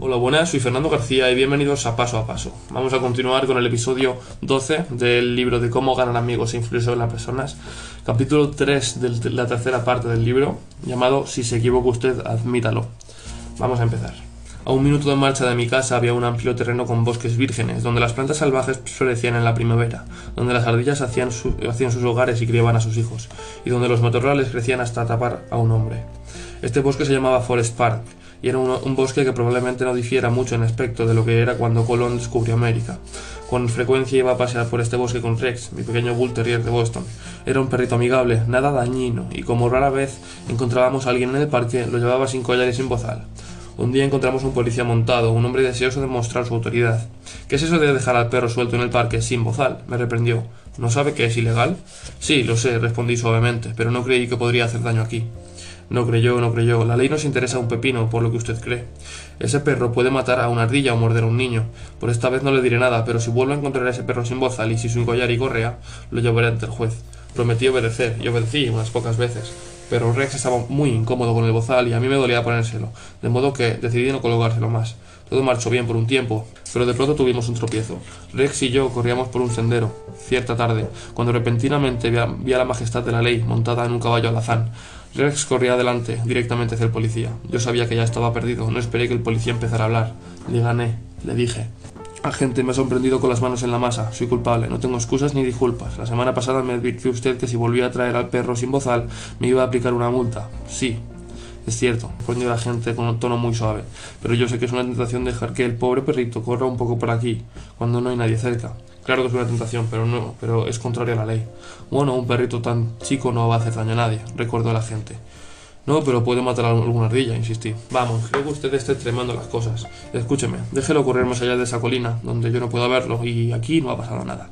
Hola, buenas, soy Fernando García y bienvenidos a Paso a Paso. Vamos a continuar con el episodio 12 del libro de cómo ganar amigos e influir sobre las personas, capítulo 3 de la tercera parte del libro, llamado Si se equivoca usted, admítalo. Vamos a empezar. A un minuto de marcha de mi casa había un amplio terreno con bosques vírgenes, donde las plantas salvajes florecían en la primavera, donde las ardillas hacían, hacían sus hogares y criaban a sus hijos, y donde los matorrales crecían hasta tapar a un hombre. Este bosque se llamaba Forest Park, y era un, bosque que probablemente no difiera mucho en aspecto de lo que era cuando Colón descubrió América. Con frecuencia iba a pasear por este bosque con Rex, mi pequeño Bull Terrier de Boston. Era un perrito amigable, nada dañino, y como rara vez encontrábamos a alguien en el parque, lo llevaba sin collar y sin bozal. Un día encontramos un policía montado, un hombre deseoso de mostrar su autoridad. ¿Qué es eso de dejar al perro suelto en el parque sin bozal? me reprendió. ¿No sabe que es ilegal? Sí, lo sé, respondí suavemente, pero no creí que podría hacer daño aquí. No creyó, no creyó. La ley nos interesa un pepino, por lo que usted cree. Ese perro puede matar a una ardilla o morder a un niño. Por esta vez no le diré nada, pero si vuelvo a encontrar a ese perro sin bozal y sin collar y correa, lo llevaré ante el juez. Prometí obedecer, y obedecí unas pocas veces. Pero Rex estaba muy incómodo con el bozal y a mí me dolía ponérselo, de modo que decidí no colocárselo más. Todo marchó bien por un tiempo, pero de pronto tuvimos un tropiezo. Rex y yo corríamos por un sendero, cierta tarde, cuando repentinamente vi a, a la majestad de la ley montada en un caballo alazán. Rex corría adelante, directamente hacia el policía. Yo sabía que ya estaba perdido, no esperé que el policía empezara a hablar. Le gané, le dije. Agente, me ha sorprendido con las manos en la masa. Soy culpable, no tengo excusas ni disculpas. La semana pasada me advirtió usted que si volvía a traer al perro sin bozal, me iba a aplicar una multa. Sí, es cierto, respondió la gente con un tono muy suave, pero yo sé que es una tentación dejar que el pobre perrito corra un poco por aquí, cuando no hay nadie cerca. Claro que es una tentación, pero no, pero es contrario a la ley. Bueno, un perrito tan chico no va a hacer daño a nadie, recordó la gente. No, pero puede matar a alguna ardilla, insistí. Vamos, creo que usted está extremando las cosas. Escúcheme, déjelo correr más allá de esa colina, donde yo no puedo verlo, y aquí no ha pasado nada.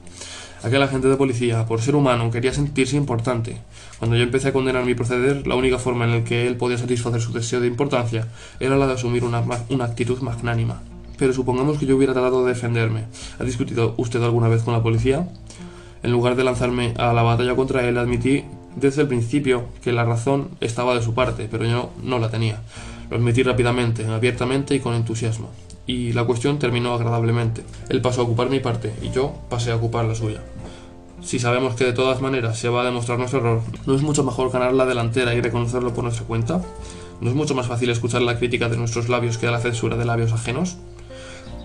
Aquel agente de policía, por ser humano, quería sentirse importante. Cuando yo empecé a condenar mi proceder, la única forma en la que él podía satisfacer su deseo de importancia era la de asumir una, una actitud magnánima. Pero supongamos que yo hubiera tratado de defenderme. ¿Ha discutido usted alguna vez con la policía? En lugar de lanzarme a la batalla contra él, admití desde el principio que la razón estaba de su parte, pero yo no la tenía. Lo admití rápidamente, abiertamente y con entusiasmo. Y la cuestión terminó agradablemente. Él pasó a ocupar mi parte y yo pasé a ocupar la suya. Si sabemos que de todas maneras se va a demostrar nuestro error, ¿no es mucho mejor ganar la delantera y reconocerlo por nuestra cuenta? ¿No es mucho más fácil escuchar la crítica de nuestros labios que la censura de labios ajenos?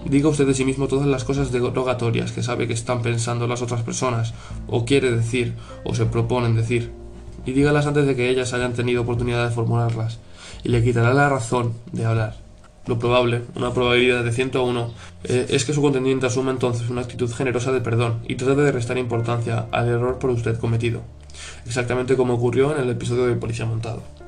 Diga usted de sí mismo todas las cosas derogatorias que sabe que están pensando las otras personas, o quiere decir, o se proponen decir, y dígalas antes de que ellas hayan tenido oportunidad de formularlas, y le quitará la razón de hablar. Lo probable, una probabilidad de 101, uno, eh, es que su contendiente asuma entonces una actitud generosa de perdón y trate de restar importancia al error por usted cometido, exactamente como ocurrió en el episodio de Policía Montado.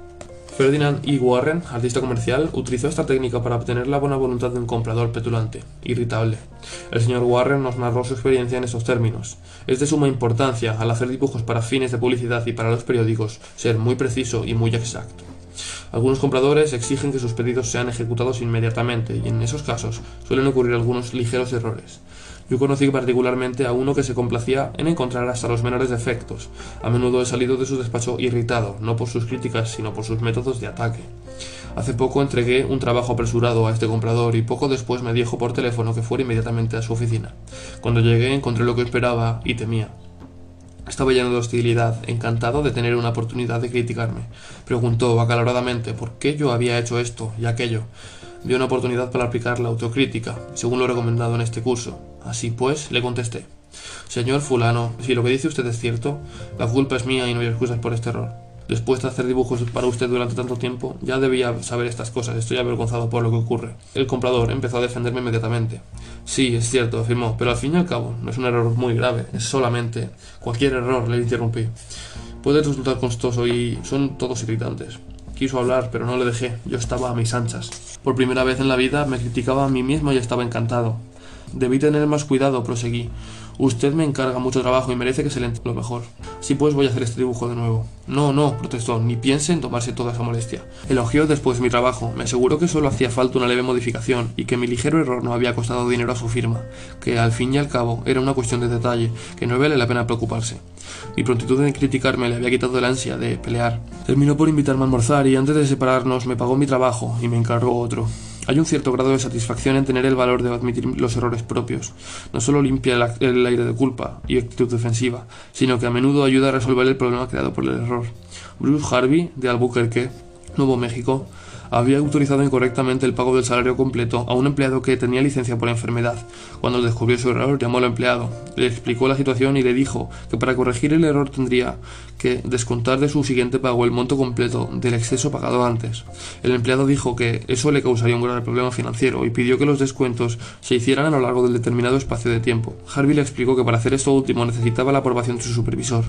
Ferdinand E. Warren, artista comercial, utilizó esta técnica para obtener la buena voluntad de un comprador petulante, irritable. El señor Warren nos narró su experiencia en estos términos. Es de suma importancia, al hacer dibujos para fines de publicidad y para los periódicos, ser muy preciso y muy exacto. Algunos compradores exigen que sus pedidos sean ejecutados inmediatamente y en esos casos suelen ocurrir algunos ligeros errores. Yo conocí particularmente a uno que se complacía en encontrar hasta los menores defectos. A menudo he salido de su despacho irritado, no por sus críticas, sino por sus métodos de ataque. Hace poco entregué un trabajo apresurado a este comprador y poco después me dijo por teléfono que fuera inmediatamente a su oficina. Cuando llegué encontré lo que esperaba y temía. Estaba lleno de hostilidad, encantado de tener una oportunidad de criticarme. Preguntó acaloradamente por qué yo había hecho esto y aquello. Vio una oportunidad para aplicar la autocrítica, según lo recomendado en este curso. Así pues, le contesté. Señor fulano, si lo que dice usted es cierto, la culpa es mía y no hay excusas por este error. Después de hacer dibujos para usted durante tanto tiempo, ya debía saber estas cosas. Estoy avergonzado por lo que ocurre. El comprador empezó a defenderme inmediatamente. Sí, es cierto, afirmó, pero al fin y al cabo no es un error muy grave, es solamente cualquier error, le interrumpí. Puede resultar costoso y son todos irritantes. Quiso hablar, pero no le dejé. Yo estaba a mis anchas. Por primera vez en la vida me criticaba a mí mismo y estaba encantado. Debí tener más cuidado, proseguí. Usted me encarga mucho trabajo y merece que se le entienda lo mejor. Si pues voy a hacer este dibujo de nuevo. No, no, protestó, ni piense en tomarse toda esa molestia. Elogió después mi trabajo, me aseguró que solo hacía falta una leve modificación y que mi ligero error no había costado dinero a su firma, que al fin y al cabo era una cuestión de detalle, que no vale la pena preocuparse. Mi prontitud en criticarme le había quitado la ansia de pelear. Terminó por invitarme a almorzar y antes de separarnos me pagó mi trabajo y me encargó otro. Hay un cierto grado de satisfacción en tener el valor de admitir los errores propios. No solo limpia el, aire de culpa y actitud defensiva, sino que a menudo ayuda a resolver el problema creado por el error. Bruce Harvey, de Albuquerque, Nuevo México, había autorizado incorrectamente el pago del salario completo a un empleado que tenía licencia por enfermedad. Cuando descubrió su error, llamó al empleado, le explicó la situación y le dijo que para corregir el error tendría que descontar de su siguiente pago el monto completo del exceso pagado antes. El empleado dijo que eso le causaría un grave problema financiero y pidió que los descuentos se hicieran a lo largo del determinado espacio de tiempo. Harvey le explicó que para hacer esto último necesitaba la aprobación de su supervisor.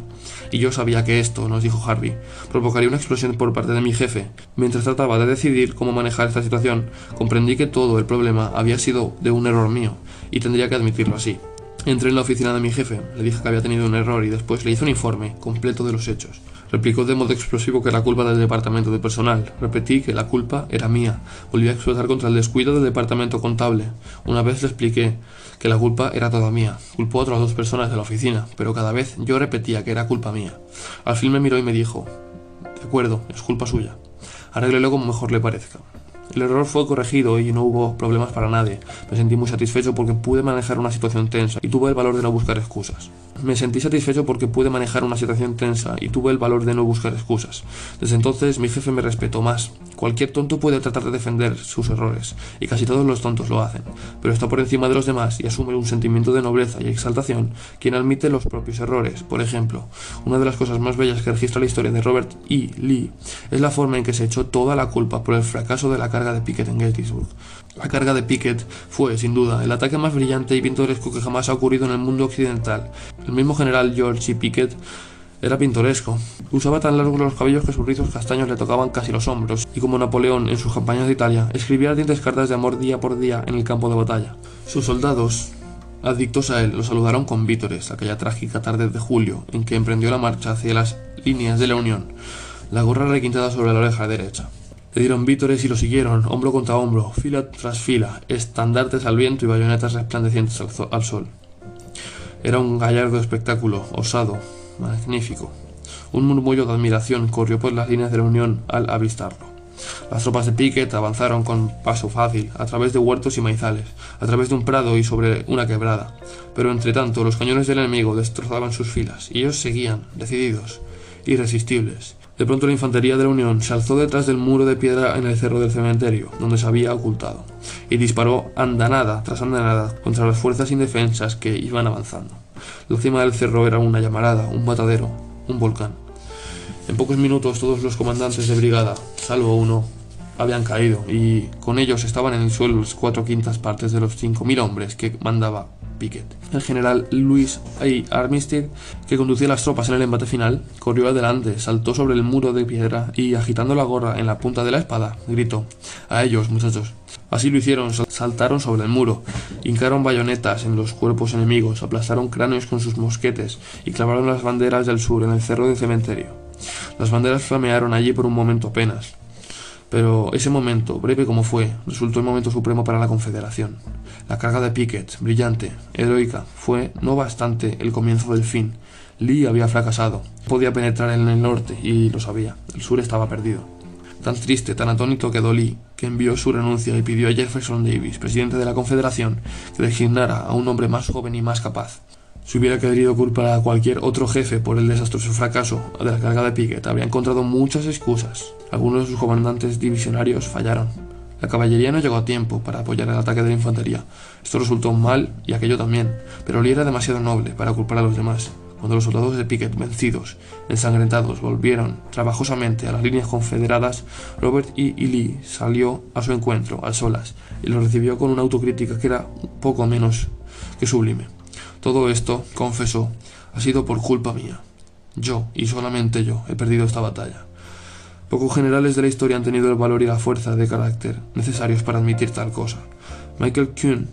Y yo sabía que esto, nos dijo Harvey, provocaría una explosión por parte de mi jefe. Mientras trataba de decidir cómo manejar esta situación, comprendí que todo el problema había sido de un error mío, y tendría que admitirlo así. Entré en la oficina de mi jefe, le dije que había tenido un error y después le hice un informe completo de los hechos. Replicó de modo explosivo que era culpa del departamento de personal. Repetí que la culpa era mía. Volví a explotar contra el descuido del departamento contable. Una vez le expliqué que la culpa era toda mía. Culpó a otras dos personas de la oficina, pero cada vez yo repetía que era culpa mía. Al fin me miró y me dijo, de acuerdo, es culpa suya. Arréglelo como mejor le parezca. El error fue corregido y no hubo problemas para nadie. Me sentí muy satisfecho porque pude manejar una situación tensa y tuve el valor de no buscar excusas. Me sentí satisfecho porque pude manejar una situación tensa y tuve el valor de no buscar excusas. Desde entonces mi jefe me respetó más. Cualquier tonto puede tratar de defender sus errores, y casi todos los tontos lo hacen, pero está por encima de los demás y asume un sentimiento de nobleza y exaltación quien admite los propios errores. Por ejemplo, una de las cosas más bellas que registra la historia de Robert E. Lee es la forma en que se echó toda la culpa por el fracaso de la carga de Pickett en Gettysburg. La carga de Pickett fue, sin duda, el ataque más brillante y pintoresco que jamás ha ocurrido en el mundo occidental. El mismo general George E. Pickett era pintoresco. Usaba tan largos los cabellos que sus rizos castaños le tocaban casi los hombros, y como Napoleón en sus campañas de Italia, escribía ardientes cartas de amor día por día en el campo de batalla. Sus soldados, adictos a él, lo saludaron con vítores aquella trágica tarde de julio en que emprendió la marcha hacia las líneas de la Unión, la gorra requintada sobre la oreja derecha. Le dieron vítores y lo siguieron, hombro contra hombro, fila tras fila, estandartes al viento y bayonetas resplandecientes al, sol. Era un gallardo espectáculo, osado, magnífico. Un murmullo de admiración corrió por las líneas de la Unión al avistarlo. Las tropas de Pickett avanzaron con paso fácil, a través de huertos y maizales, a través de un prado y sobre una quebrada. Pero entre tanto, los cañones del enemigo destrozaban sus filas, y ellos seguían, decididos, irresistibles, de pronto la infantería de la Unión se alzó detrás del muro de piedra en el cerro del cementerio, donde se había ocultado, y disparó andanada tras andanada contra las fuerzas indefensas que iban avanzando. La cima del cerro era una llamarada, un matadero, un volcán. En pocos minutos todos los comandantes de brigada, salvo uno, habían caído, y con ellos estaban en el suelo las cuatro quintas partes de los cinco mil hombres que mandaba El general Louis A. Armistead, que conducía las tropas en el embate final, corrió adelante, saltó sobre el muro de piedra y, agitando la gorra en la punta de la espada, gritó: A ellos, muchachos. Así lo hicieron, saltaron sobre el muro, hincaron bayonetas en los cuerpos enemigos, aplastaron cráneos con sus mosquetes y clavaron las banderas del sur en el cerro del cementerio. Las banderas flamearon allí por un momento apenas, pero ese momento, breve como fue, resultó el momento supremo para la Confederación. La carga de Pickett, brillante, heroica, fue no bastante el comienzo del fin. Lee había fracasado. Podía penetrar en el norte y lo sabía. El sur estaba perdido. Tan triste, tan atónito quedó Lee, que envió su renuncia y pidió a Jefferson Davis, presidente de la Confederación, que designara a un hombre más joven y más capaz. Si hubiera querido culpar a cualquier otro jefe por el desastroso fracaso de la carga de Pickett, habría encontrado muchas excusas. Algunos de sus comandantes divisionarios fallaron. La caballería no llegó a tiempo para apoyar el ataque de la infantería. Esto resultó mal y aquello también, pero Lee era demasiado noble para culpar a los demás. Cuando los soldados de Pickett, vencidos, ensangrentados, volvieron trabajosamente a las líneas confederadas, Robert E. Lee salió a su encuentro, a solas, y lo recibió con una autocrítica que era poco menos que sublime. Todo esto, confesó, ha sido por culpa mía. Yo, y solamente yo, he perdido esta batalla. Pocos generales de la historia han tenido el valor y la fuerza de carácter necesarios para admitir tal cosa. Michael Kuhn,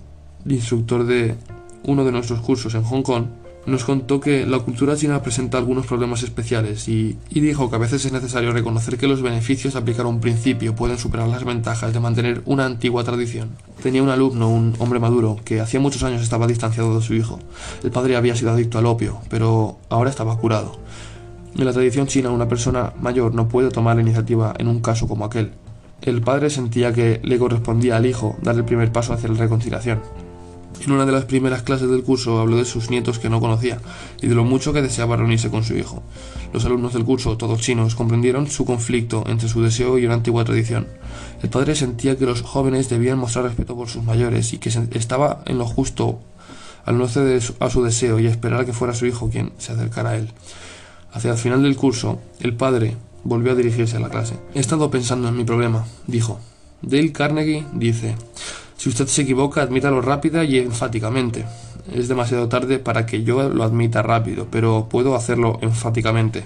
instructor de uno de nuestros cursos en Hong Kong, nos contó que la cultura china presenta algunos problemas especiales y, dijo que a veces es necesario reconocer que los beneficios de aplicar un principio pueden superar las ventajas de mantener una antigua tradición. Tenía un alumno, un hombre maduro, que hacía muchos años estaba distanciado de su hijo. El padre había sido adicto al opio, pero ahora estaba curado. En la tradición china una persona mayor no puede tomar la iniciativa en un caso como aquel. el padre sentía que le correspondía al hijo dar el primer paso hacia la reconciliación. En una de las primeras clases del curso habló de sus nietos que no conocía y de lo mucho que deseaba reunirse con su hijo. Los alumnos del curso, todos chinos, comprendieron su conflicto entre su deseo y una antigua tradición. El padre sentía que los jóvenes debían mostrar respeto por sus mayores y que estaba en lo justo al no ceder a su deseo y esperar que fuera su hijo quien se acercara a él. Hacia el final del curso, el padre volvió a dirigirse a la clase. He estado pensando en mi problema, dijo. Dale Carnegie dice, si usted se equivoca, admítalo rápida y enfáticamente. Es demasiado tarde para que yo lo admita rápido, pero puedo hacerlo enfáticamente.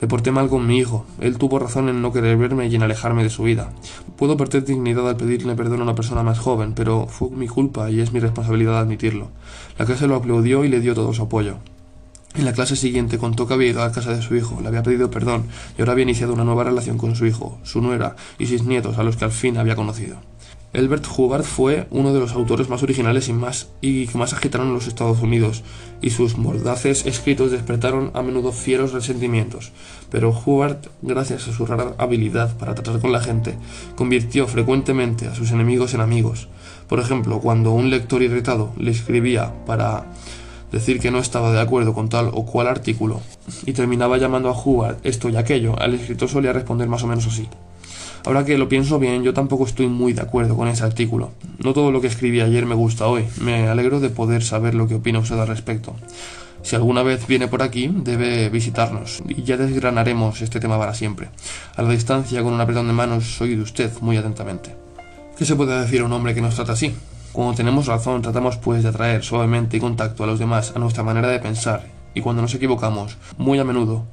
Me porté mal con mi hijo. Él tuvo razón en no querer verme y en alejarme de su vida. Puedo perder dignidad al pedirle perdón a una persona más joven, pero fue mi culpa y es mi responsabilidad admitirlo. La clase lo aplaudió y le dio todo su apoyo. En la clase siguiente contó que había ido a casa de su hijo, le había pedido perdón y ahora había iniciado una nueva relación con su hijo, su nuera y sus nietos a los que al fin había conocido. Elbert Hubbard fue uno de los autores más originales y, más, y que más agitaron los Estados Unidos, y sus mordaces escritos despertaron a menudo fieros resentimientos. Pero Hubbard, gracias a su rara habilidad para tratar con la gente, convirtió frecuentemente a sus enemigos en amigos. Por ejemplo, cuando un lector irritado le escribía para decir que no estaba de acuerdo con tal o cual artículo y terminaba llamando a Hubbard esto y aquello, el escritor solía responder más o menos así. Ahora que lo pienso bien, yo tampoco estoy muy de acuerdo con ese artículo. No todo lo que escribí ayer me gusta hoy. Me alegro de poder saber lo que opina usted al respecto. Si alguna vez viene por aquí, debe visitarnos y ya desgranaremos este tema para siempre. A la distancia, con un apretón de manos, soy de usted muy atentamente. ¿Qué se puede decir a un hombre que nos trata así? Cuando tenemos razón, tratamos pues de atraer suavemente y contacto a los demás a nuestra manera de pensar, y cuando nos equivocamos, muy a menudo,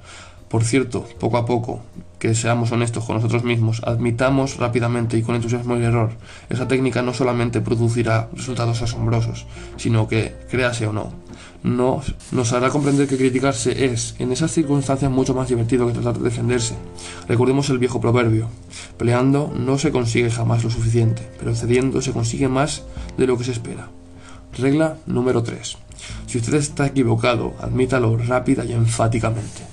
por cierto, poco a poco, que seamos honestos con nosotros mismos, admitamos rápidamente y con entusiasmo el error. Esa técnica no solamente producirá resultados asombrosos, sino que, créase o no, nos hará comprender que criticarse es, en esas circunstancias, mucho más divertido que tratar de defenderse. Recordemos el viejo proverbio, peleando no se consigue jamás lo suficiente, pero cediendo se consigue más de lo que se espera. Regla número 3. Si usted está equivocado, admítalo rápida y enfáticamente.